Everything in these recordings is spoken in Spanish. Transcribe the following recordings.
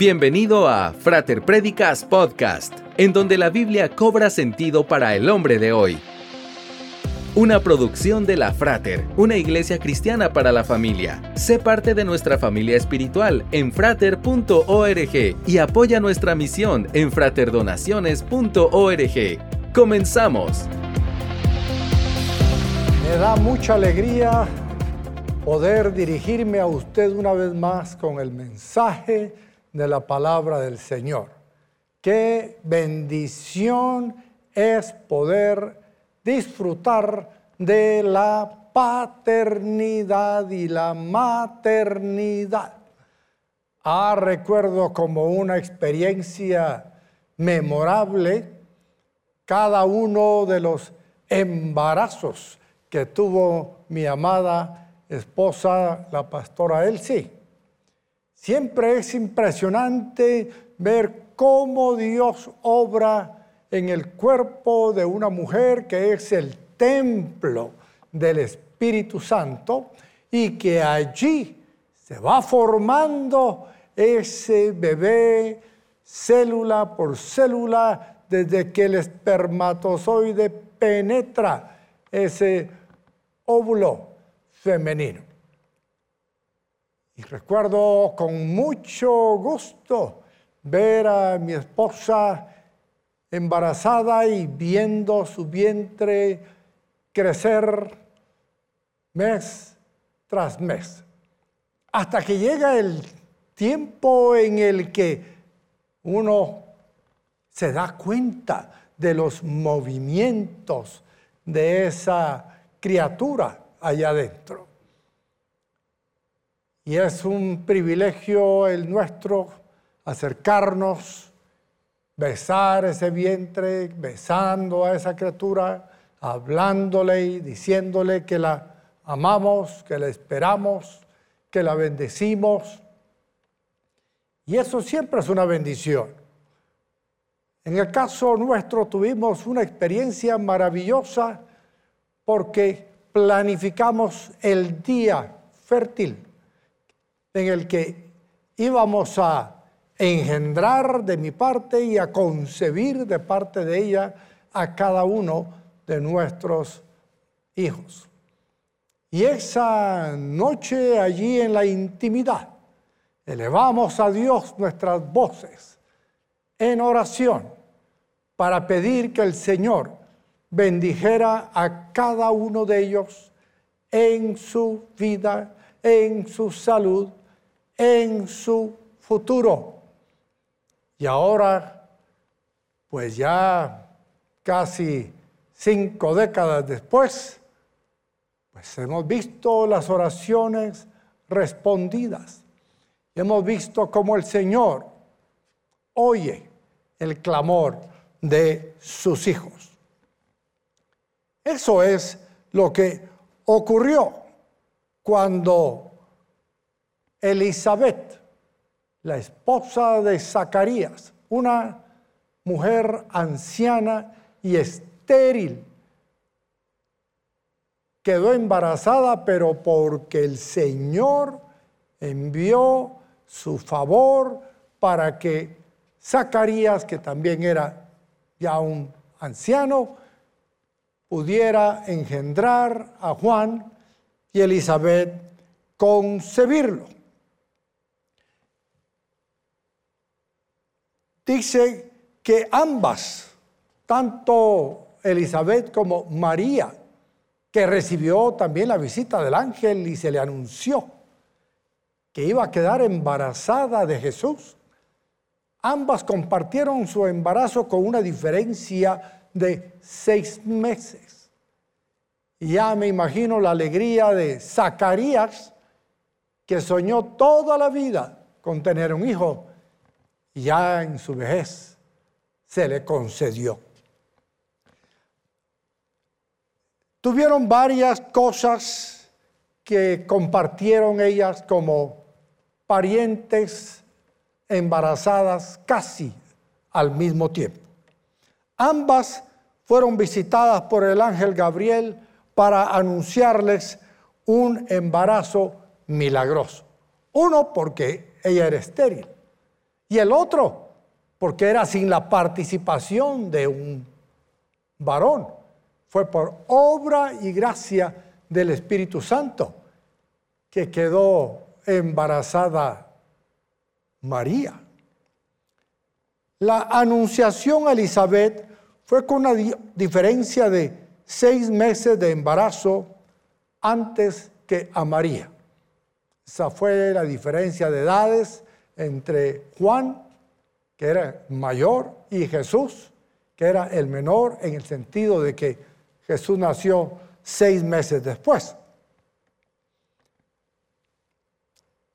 Bienvenido a Frater Predicas Podcast, en donde la Biblia cobra sentido para el hombre de hoy. Una producción de la Frater, una iglesia cristiana para la familia. Sé parte de nuestra familia espiritual en frater.org y apoya nuestra misión en fraterdonaciones.org. Comenzamos. Me da mucha alegría poder dirigirme a usted una vez más con el mensaje de la palabra del Señor. Qué bendición es poder disfrutar de la paternidad y la maternidad. Ah, recuerdo como una experiencia memorable cada uno de los embarazos que tuvo mi amada esposa, la pastora Elsie. Siempre es impresionante ver cómo Dios obra en el cuerpo de una mujer que es el templo del Espíritu Santo y que allí se va formando ese bebé célula por célula desde que el espermatozoide penetra ese óvulo femenino. Y recuerdo con mucho gusto ver a mi esposa embarazada y viendo su vientre crecer mes tras mes, hasta que llega el tiempo en el que uno se da cuenta de los movimientos de esa criatura allá adentro. Y es un privilegio el nuestro acercarnos besar ese vientre, besando a esa criatura, hablándole y diciéndole que la amamos, que la esperamos, que la bendecimos. Y eso siempre es una bendición. En el caso nuestro tuvimos una experiencia maravillosa porque planificamos el día fértil en el que íbamos a engendrar de mi parte y a concebir de parte de ella a cada uno de nuestros hijos. Y esa noche allí en la intimidad, elevamos a Dios nuestras voces en oración para pedir que el Señor bendijera a cada uno de ellos en su vida, en su salud, en su futuro. Y ahora, pues ya casi cinco décadas después, pues hemos visto las oraciones respondidas. Hemos visto cómo el Señor oye el clamor de sus hijos. Eso es lo que ocurrió cuando Elizabeth la esposa de Zacarías, una mujer anciana y estéril. Quedó embarazada, pero porque el Señor envió su favor para que Zacarías, que también era ya un anciano, pudiera engendrar a Juan y Elizabeth concebirlo. Dice que ambas, tanto Elizabeth como María, que recibió también la visita del ángel y se le anunció que iba a quedar embarazada de Jesús, ambas compartieron su embarazo con una diferencia de seis meses. Y ya me imagino la alegría de Zacarías, que soñó toda la vida con tener un hijo ya en su vejez se le concedió. Tuvieron varias cosas que compartieron ellas como parientes embarazadas casi al mismo tiempo. Ambas fueron visitadas por el ángel Gabriel para anunciarles un embarazo milagroso. Uno porque ella era estéril Y el otro, porque era sin la participación de un varón. Fue por obra y gracia del Espíritu Santo que quedó embarazada María. La anunciación a Elizabeth fue con una diferencia de seis meses de embarazo antes que a María. Esa fue la diferencia de edades entre Juan, que era mayor, y Jesús, que era el menor, en el sentido de que Jesús nació seis meses después.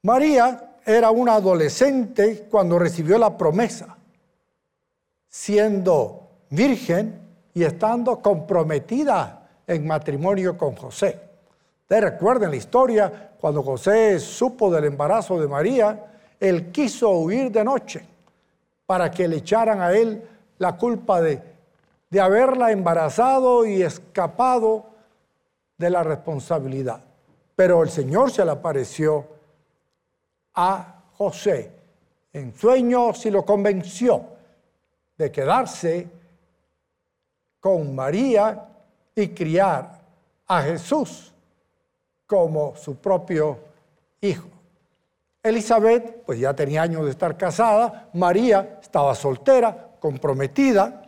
María era una adolescente cuando recibió la promesa, siendo virgen y estando comprometida en matrimonio con José. Ustedes recuerden la historia, cuando José supo del embarazo de María, él quiso huir de noche para que le echaran a él la culpa de, de haberla embarazado y escapado de la responsabilidad. Pero el Señor se le apareció a José en sueños y lo convenció de quedarse con María y criar a Jesús como su propio hijo. Elizabeth, pues ya tenía años de estar casada, María estaba soltera, comprometida,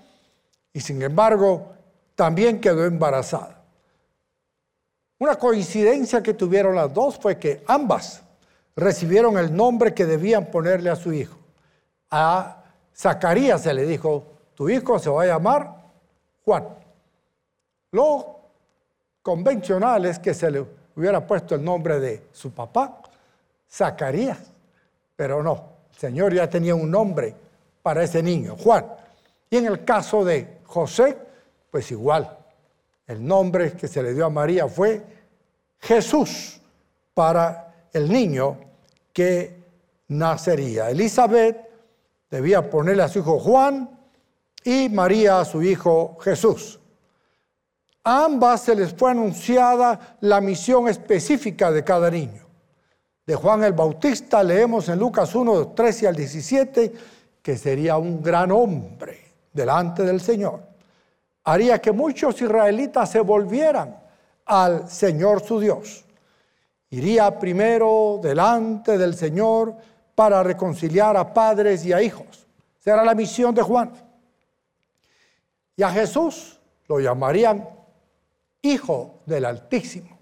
y sin embargo también quedó embarazada. Una coincidencia que tuvieron las dos fue que ambas recibieron el nombre que debían ponerle a su hijo. A Zacarías se le dijo, tu hijo se va a llamar Juan. Lo convencional es que se le hubiera puesto el nombre de su papá, Zacarías, pero no, el Señor ya tenía un nombre para ese niño, Juan. Y en el caso de José, pues igual, el nombre que se le dio a María fue Jesús para el niño que nacería. Elizabeth debía ponerle a su hijo Juan y María a su hijo Jesús. A ambas se les fue anunciada la misión específica de cada niño. De Juan el Bautista leemos en Lucas 1, 13 al 17 que sería un gran hombre delante del Señor. Haría que muchos israelitas se volvieran al Señor su Dios iría primero delante del Señor para reconciliar a padres y a hijos. Será la misión de Juan. Y a Jesús lo llamarían Hijo del Altísimo.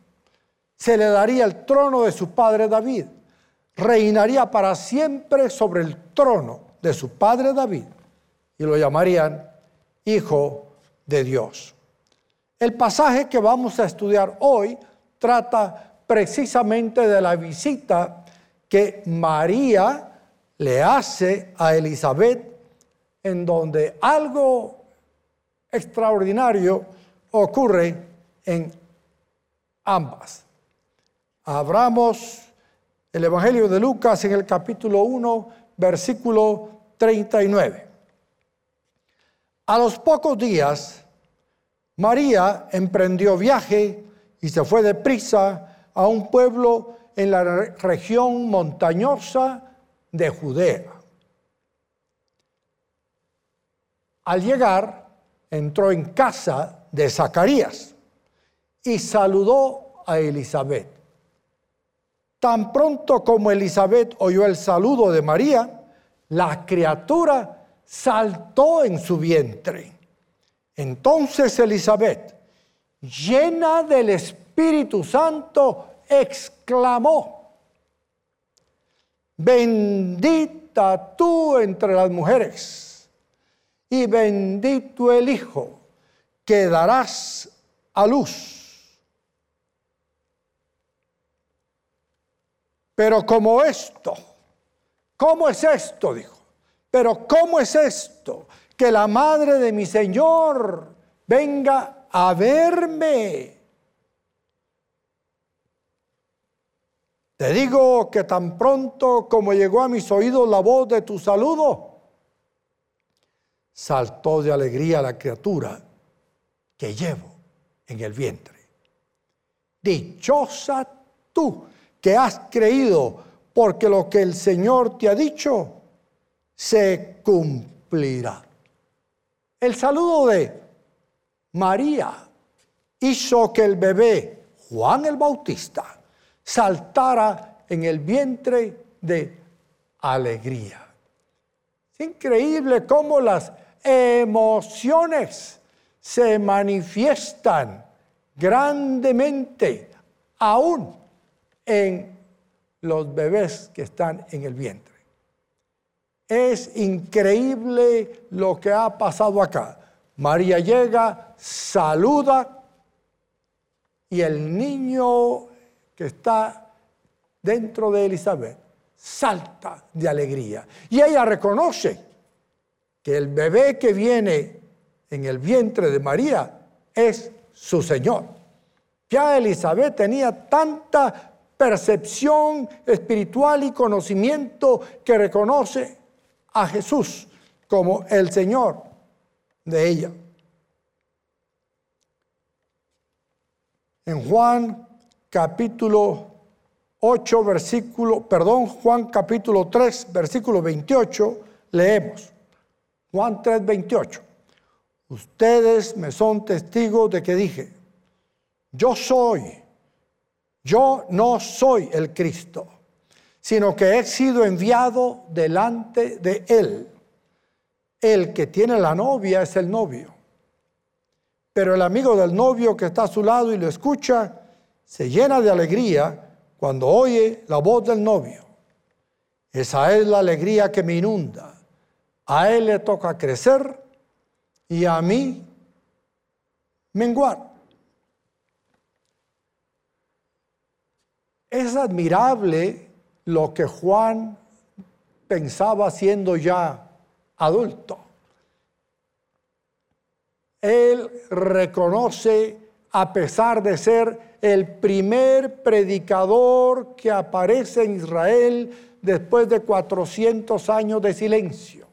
Se le daría el trono de su padre David. Reinaría para siempre sobre el trono de su padre David. Y lo llamarían Hijo de Dios. El pasaje que vamos a estudiar hoy trata precisamente de la visita que María le hace a Elizabeth, en donde algo extraordinario ocurre en ambas. Abramos el Evangelio de Lucas en el capítulo 1, versículo 39. A los pocos días, María emprendió viaje y se fue deprisa a un pueblo en la región montañosa de Judea. Al llegar, entró en casa de Zacarías y saludó a Elizabeth. Tan pronto como Elizabeth oyó el saludo de María, la criatura saltó en su vientre. Entonces Elizabeth, llena del Espíritu, Santo exclamó, bendita tú entre las mujeres y bendito el Hijo que darás a luz. Pero como esto, ¿cómo es esto? Dijo. Pero ¿cómo es esto? Que la madre de mi Señor venga a verme. Te digo que tan pronto como llegó a mis oídos la voz de tu saludo, saltó de alegría la criatura que llevo en el vientre. Dichosa tú que has creído, porque lo que el Señor te ha dicho se cumplirá. El saludo de María hizo que el bebé Juan el Bautista saltara en el vientre de alegría. Es increíble cómo las emociones se manifiestan grandemente aún en los bebés que están en el vientre. Es increíble lo que ha pasado acá. María llega, saluda y el niño que está dentro de Elizabeth salta de alegría. Y ella reconoce que el bebé que viene en el vientre de María es su Señor. Ya Elizabeth tenía tanta percepción espiritual y conocimiento que reconoce a Jesús como el Señor de ella. En Juan capítulo 8, versículo, perdón, Juan capítulo 3, versículo 28, leemos. Juan 3, 28. Ustedes me son testigos de que dije, yo soy, yo no soy el Cristo, sino que he sido enviado delante de Él. El que tiene la novia es el novio. Pero el amigo del novio que está a su lado y lo escucha, se llena de alegría cuando oye la voz del novio. Esa es la alegría que me inunda. A él le toca crecer y a mí menguar. Es admirable lo que Juan pensaba siendo ya adulto él reconoce, a pesar de ser el primer predicador que aparece en Israel después de 400 años de silencio,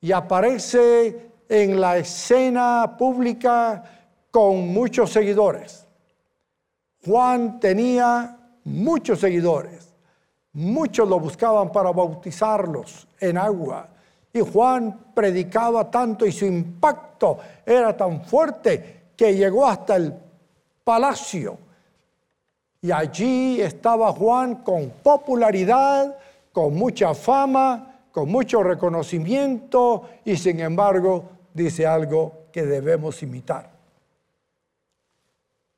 y aparece en la escena pública con muchos seguidores. Juan tenía muchos seguidores, muchos lo buscaban para bautizarlos en agua y Juan predicaba tanto y su impacto era tan fuerte que llegó hasta el palacio. Y allí estaba Juan con popularidad, con mucha fama, con mucho reconocimiento y sin embargo dice algo que debemos imitar.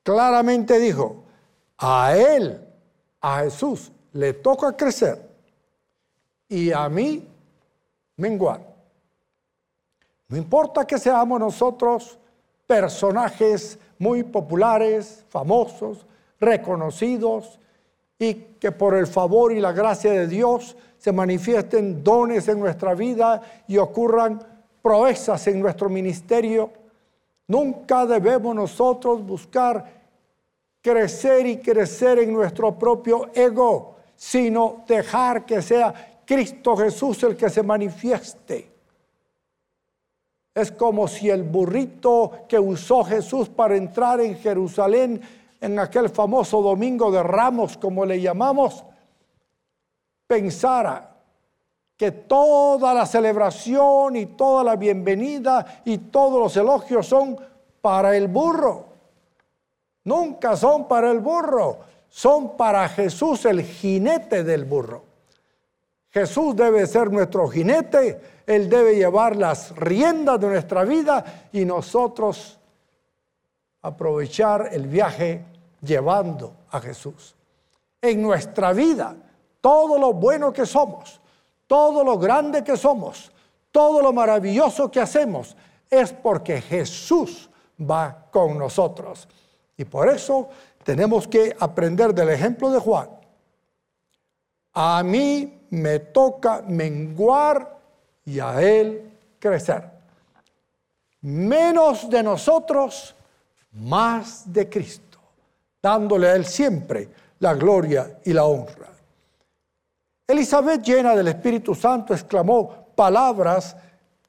Claramente dijo, a él, a Jesús, le toca crecer y a mí menguar. No importa que seamos nosotros personajes muy populares, famosos, reconocidos, y que por el favor y la gracia de Dios se manifiesten dones en nuestra vida y ocurran proezas en nuestro ministerio. Nunca debemos nosotros buscar crecer y crecer en nuestro propio ego, sino dejar que sea Cristo Jesús el que se manifieste. Es como si el burrito que usó Jesús para entrar en Jerusalén en aquel famoso domingo de ramos, como le llamamos, pensara que toda la celebración y toda la bienvenida y todos los elogios son para el burro. Nunca son para el burro, son para Jesús el jinete del burro. Jesús debe ser nuestro jinete, Él debe llevar las riendas de nuestra vida y nosotros aprovechar el viaje llevando a Jesús. En nuestra vida, todo lo bueno que somos, todo lo grande que somos, todo lo maravilloso que hacemos, es porque Jesús va con nosotros. Y por eso tenemos que aprender del ejemplo de Juan. A mí me toca menguar y a Él crecer. Menos de nosotros, más de Cristo, dándole a Él siempre la gloria y la honra. Elizabeth, llena del Espíritu Santo, exclamó palabras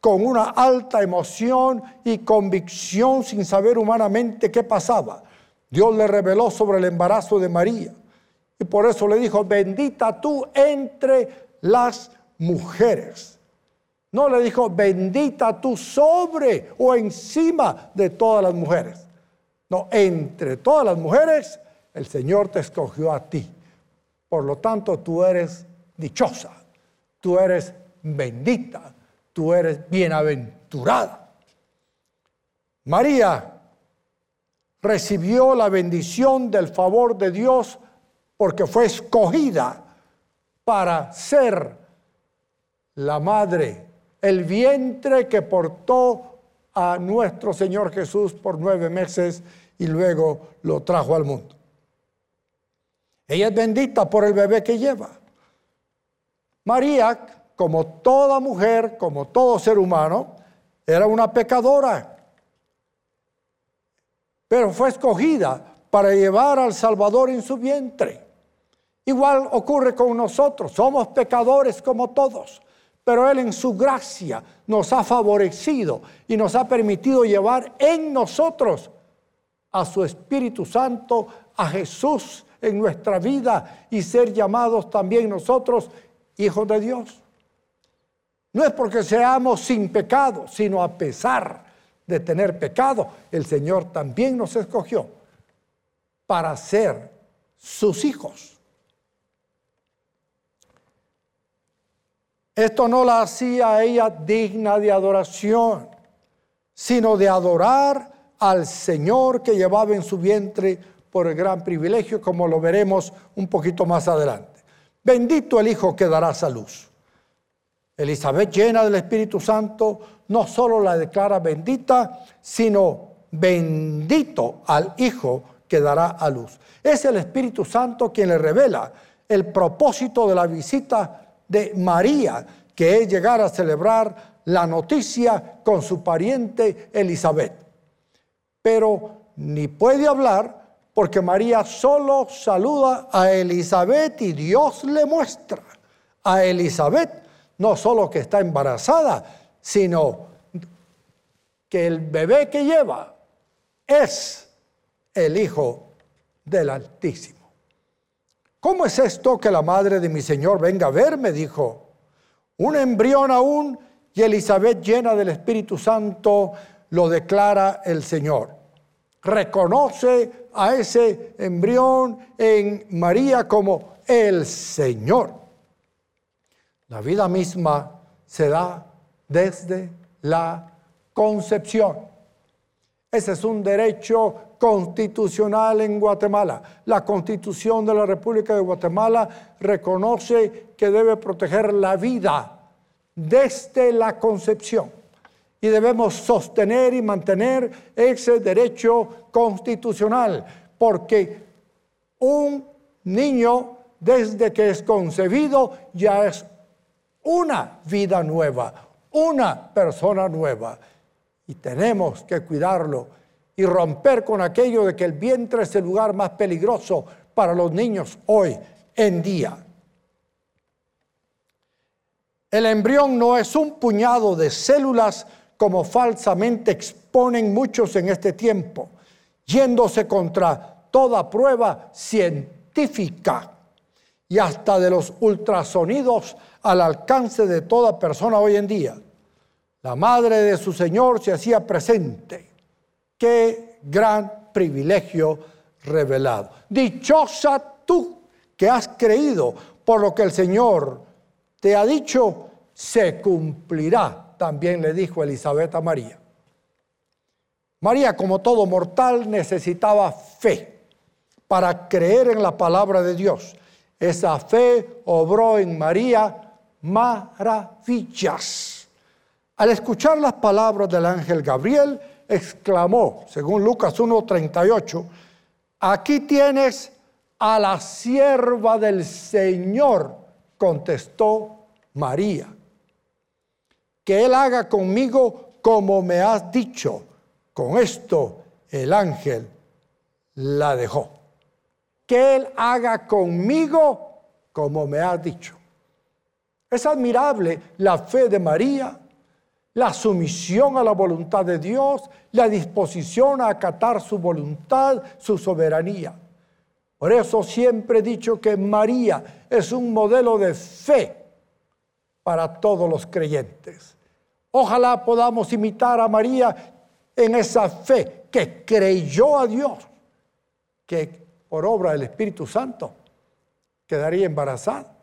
con una alta emoción y convicción sin saber humanamente qué pasaba. Dios le reveló sobre el embarazo de María. Y por eso le dijo, bendita tú entre las mujeres. No le dijo, bendita tú sobre o encima de todas las mujeres. No, entre todas las mujeres, el Señor te escogió a ti. Por lo tanto, tú eres dichosa, tú eres bendita, tú eres bienaventurada. María recibió la bendición del favor de Dios porque fue escogida para ser la madre, el vientre que portó a nuestro Señor Jesús por nueve meses y luego lo trajo al mundo. Ella es bendita por el bebé que lleva. María, como toda mujer, como todo ser humano, era una pecadora pero fue escogida para llevar al Salvador en su vientre. Igual ocurre con nosotros, somos pecadores como todos, pero Él en su gracia nos ha favorecido y nos ha permitido llevar en nosotros a su Espíritu Santo, a Jesús en nuestra vida y ser llamados también nosotros hijos de Dios. No es porque seamos sin pecado, sino a pesar de tener pecado, el Señor también nos escogió para ser sus hijos. Esto no la hacía a ella digna de adoración, sino de adorar al Señor que llevaba en su vientre por el gran privilegio, como lo veremos un poquito más adelante. Bendito el Hijo que dará salud. Elizabeth, llena del Espíritu Santo, no solo la declara bendita, sino bendito al Hijo que dará a luz. Es el Espíritu Santo quien le revela el propósito de la visita de María, que es llegar a celebrar la noticia con su pariente Elizabeth. Pero ni puede hablar porque María solo saluda a Elizabeth y Dios le muestra a Elizabeth no solo que está embarazada, sino que el bebé que lleva es el Hijo del Altísimo. ¿Cómo es esto que la madre de mi Señor venga a verme? Dijo, un embrión aún y Elizabeth llena del Espíritu Santo lo declara el Señor. Reconoce a ese embrión en María como el Señor. La vida misma se da desde la concepción. Ese es un derecho constitucional en Guatemala. La constitución de la República de Guatemala reconoce que debe proteger la vida desde la concepción. Y debemos sostener y mantener ese derecho constitucional, porque un niño desde que es concebido ya es una vida nueva, una persona nueva. Y tenemos que cuidarlo y romper con aquello de que el vientre es el lugar más peligroso para los niños hoy en día. El embrión no es un puñado de células como falsamente exponen muchos en este tiempo, yéndose contra toda prueba científica y hasta de los ultrasonidos al alcance de toda persona hoy en día. La madre de su Señor se hacía presente. Qué gran privilegio revelado. Dichosa tú que has creído por lo que el Señor te ha dicho, se cumplirá, también le dijo Elizabeth a María. María, como todo mortal, necesitaba fe para creer en la palabra de Dios. Esa fe obró en María maravillas. Al escuchar las palabras del ángel Gabriel, exclamó, según Lucas 1:38, aquí tienes a la sierva del Señor, contestó María. Que Él haga conmigo como me has dicho. Con esto el ángel la dejó que Él haga conmigo como me ha dicho. Es admirable la fe de María, la sumisión a la voluntad de Dios, la disposición a acatar su voluntad, su soberanía. Por eso siempre he dicho que María es un modelo de fe para todos los creyentes. Ojalá podamos imitar a María en esa fe que creyó a Dios, que por obra del Espíritu Santo quedaría embarazada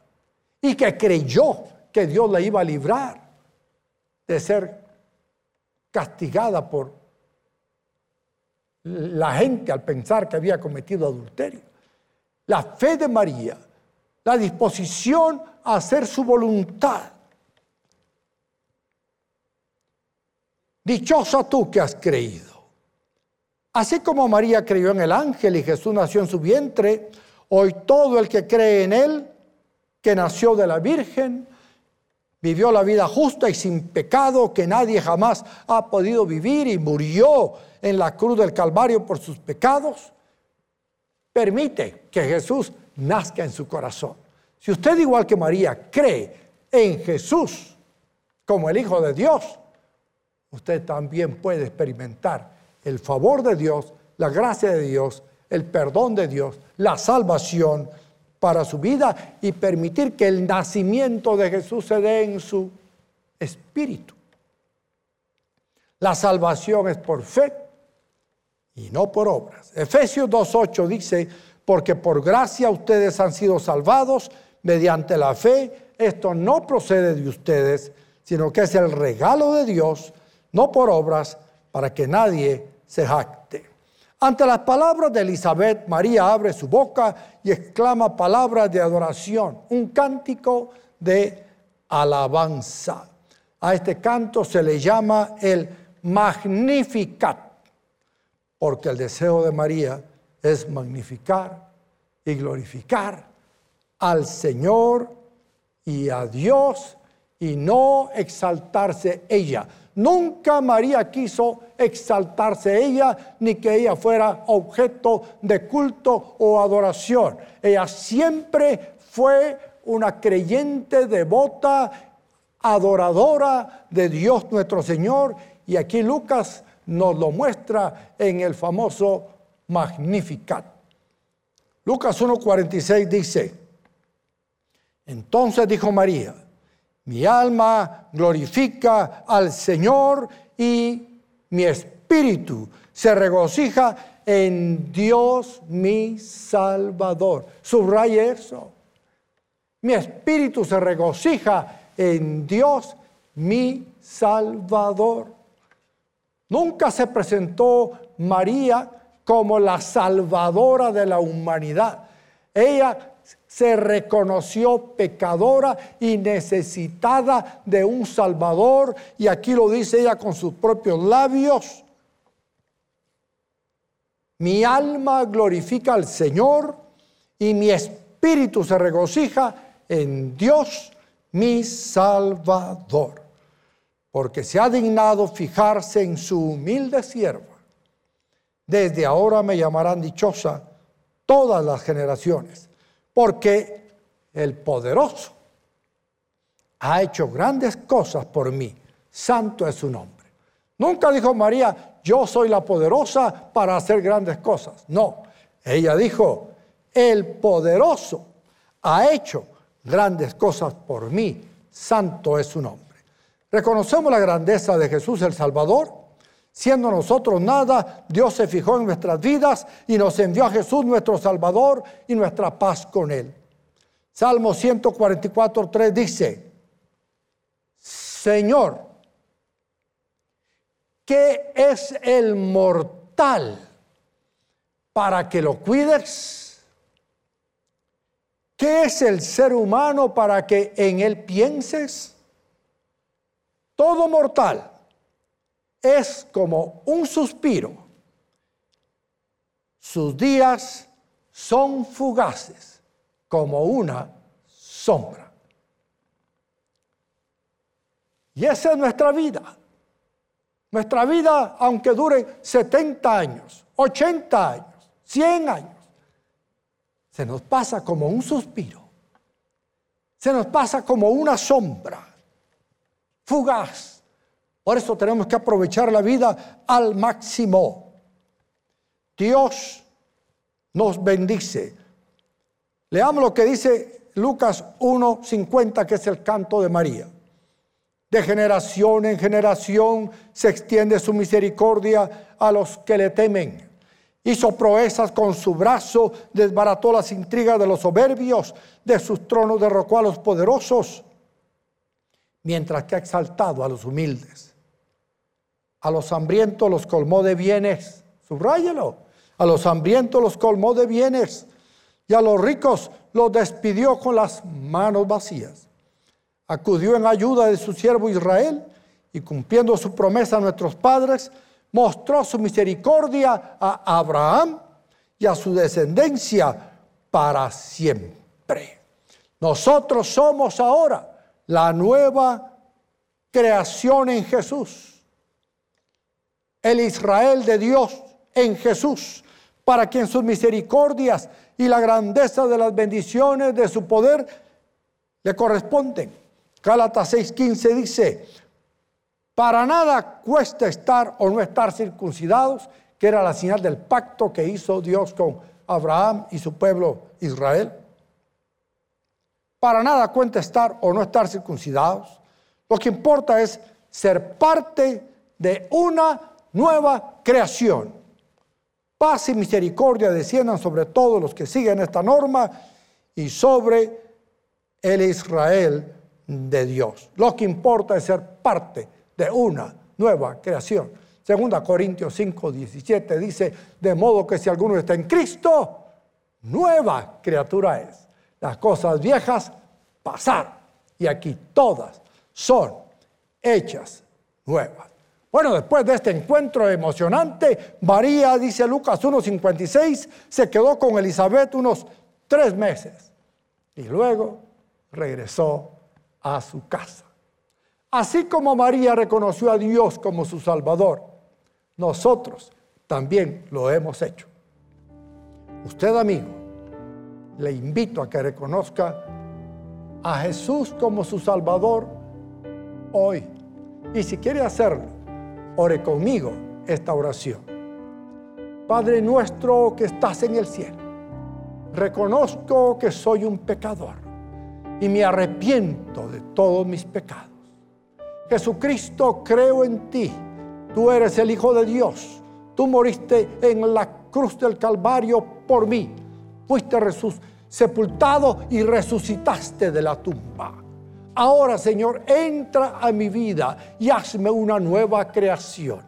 y que creyó que Dios la iba a librar de ser castigada por la gente al pensar que había cometido adulterio. La fe de María, la disposición a hacer su voluntad. Dichosa tú que has creído. Así como María creyó en el ángel y Jesús nació en su vientre, hoy todo el que cree en él, que nació de la Virgen, vivió la vida justa y sin pecado que nadie jamás ha podido vivir y murió en la cruz del Calvario por sus pecados, permite que Jesús nazca en su corazón. Si usted igual que María cree en Jesús como el Hijo de Dios, usted también puede experimentar el favor de Dios, la gracia de Dios, el perdón de Dios, la salvación para su vida y permitir que el nacimiento de Jesús se dé en su espíritu. La salvación es por fe y no por obras. Efesios 2.8 dice, porque por gracia ustedes han sido salvados mediante la fe. Esto no procede de ustedes, sino que es el regalo de Dios, no por obras, para que nadie se. Ante las palabras de Elizabeth, María abre su boca y exclama palabras de adoración, un cántico de alabanza. A este canto se le llama el Magnificat, porque el deseo de María es magnificar y glorificar al Señor y a Dios y no exaltarse ella. Nunca María quiso exaltarse ella ni que ella fuera objeto de culto o adoración. Ella siempre fue una creyente devota, adoradora de Dios nuestro Señor. Y aquí Lucas nos lo muestra en el famoso Magnificat. Lucas 1.46 dice, entonces dijo María, mi alma glorifica al Señor y mi espíritu se regocija en Dios mi Salvador. Subraya eso. Mi espíritu se regocija en Dios mi Salvador. Nunca se presentó María como la salvadora de la humanidad. Ella se reconoció pecadora y necesitada de un Salvador, y aquí lo dice ella con sus propios labios. Mi alma glorifica al Señor y mi espíritu se regocija en Dios, mi Salvador, porque se ha dignado fijarse en su humilde sierva. Desde ahora me llamarán dichosa todas las generaciones porque el poderoso ha hecho grandes cosas por mí. Santo es su nombre. Nunca dijo María, yo soy la poderosa para hacer grandes cosas. No, ella dijo, el poderoso ha hecho grandes cosas por mí. Santo es su nombre. Reconocemos la grandeza de Jesús el Salvador. Siendo nosotros nada, Dios se fijó en nuestras vidas y nos envió a Jesús nuestro Salvador y nuestra paz con Él. Salmo 144, 3 dice, Señor, ¿qué es el mortal para que lo cuides? ¿Qué es el ser humano para que en él pienses? Todo mortal es como un suspiro. Sus días son fugaces como una sombra. Y esa es nuestra vida. Nuestra vida, aunque dure 70 años, 80 años, 100 años, se nos pasa como un suspiro. Se nos pasa como una sombra fugaz por eso tenemos que aprovechar la vida al máximo. Dios nos bendice. Leamos lo que dice Lucas 1.50, que es el canto de María. De generación en generación se extiende su misericordia a los que le temen. Hizo proezas con su brazo, desbarató las intrigas de los soberbios, de sus tronos derrocó a los poderosos, mientras que ha exaltado a los humildes. A los hambrientos los colmó de bienes, subráyelo, a los hambrientos los colmó de bienes y a los ricos los despidió con las manos vacías acudió en ayuda de su siervo Israel y cumpliendo su promesa a nuestros padres, mostró su misericordia a Abraham y a su descendencia para siempre. Nosotros somos ahora la nueva creación en Jesús. El Israel de Dios en Jesús, para quien sus misericordias y la grandeza de las bendiciones de su poder le corresponden Gálatas 6:15 dice, para nada cuesta estar o no estar circuncidados, que era la señal del pacto que hizo Dios con Abraham y su pueblo Israel. Para nada cuesta estar o no estar circuncidados. Lo que importa es ser parte de una nueva creación. Paz y misericordia desciendan sobre todos los que siguen esta norma y sobre el Israel de Dios. Lo que importa es ser parte de una nueva creación. Segunda Corintios 5, 17 dice, de modo que si alguno está en Cristo, nueva criatura es. Las cosas viejas pasaron y aquí todas son hechas nuevas. Bueno, después de este encuentro emocionante, María, dice Lucas 1.56, se quedó con Elizabeth unos tres meses y luego regresó a su casa. Así como María reconoció a Dios como su Salvador, nosotros también lo hemos hecho. Usted, amigo, le invito a que reconozca a Jesús como su Salvador hoy. Y si quiere hacerlo, ore conmigo esta oración. Padre nuestro que estás en el cielo, reconozco que soy un pecador y me arrepiento de todos mis pecados. Jesucristo, creo en ti. Tú eres el Hijo de Dios. Tú moriste en la cruz del Calvario por mí. Fuiste sepultado y resucitaste de la tumba. Ahora, Señor, entra a mi vida y hazme una nueva creación.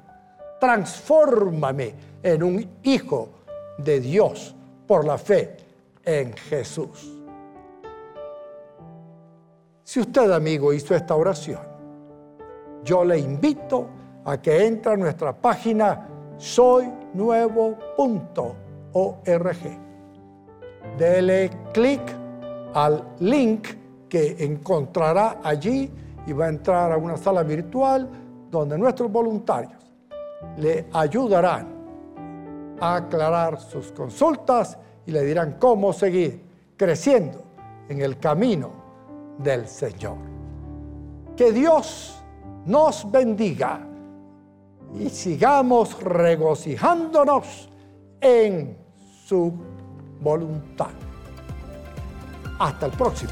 Transfórmame en un hijo de Dios por la fe en Jesús. Si usted, amigo, hizo esta oración, yo le invito a que entre a nuestra página soynuevo.org. Dele clic al link que encontrará allí y va a entrar a una sala virtual donde nuestros voluntarios le ayudarán a aclarar sus consultas y le dirán cómo seguir creciendo en el camino del Señor. Que Dios nos bendiga y sigamos regocijándonos en su voluntad. Hasta el próximo.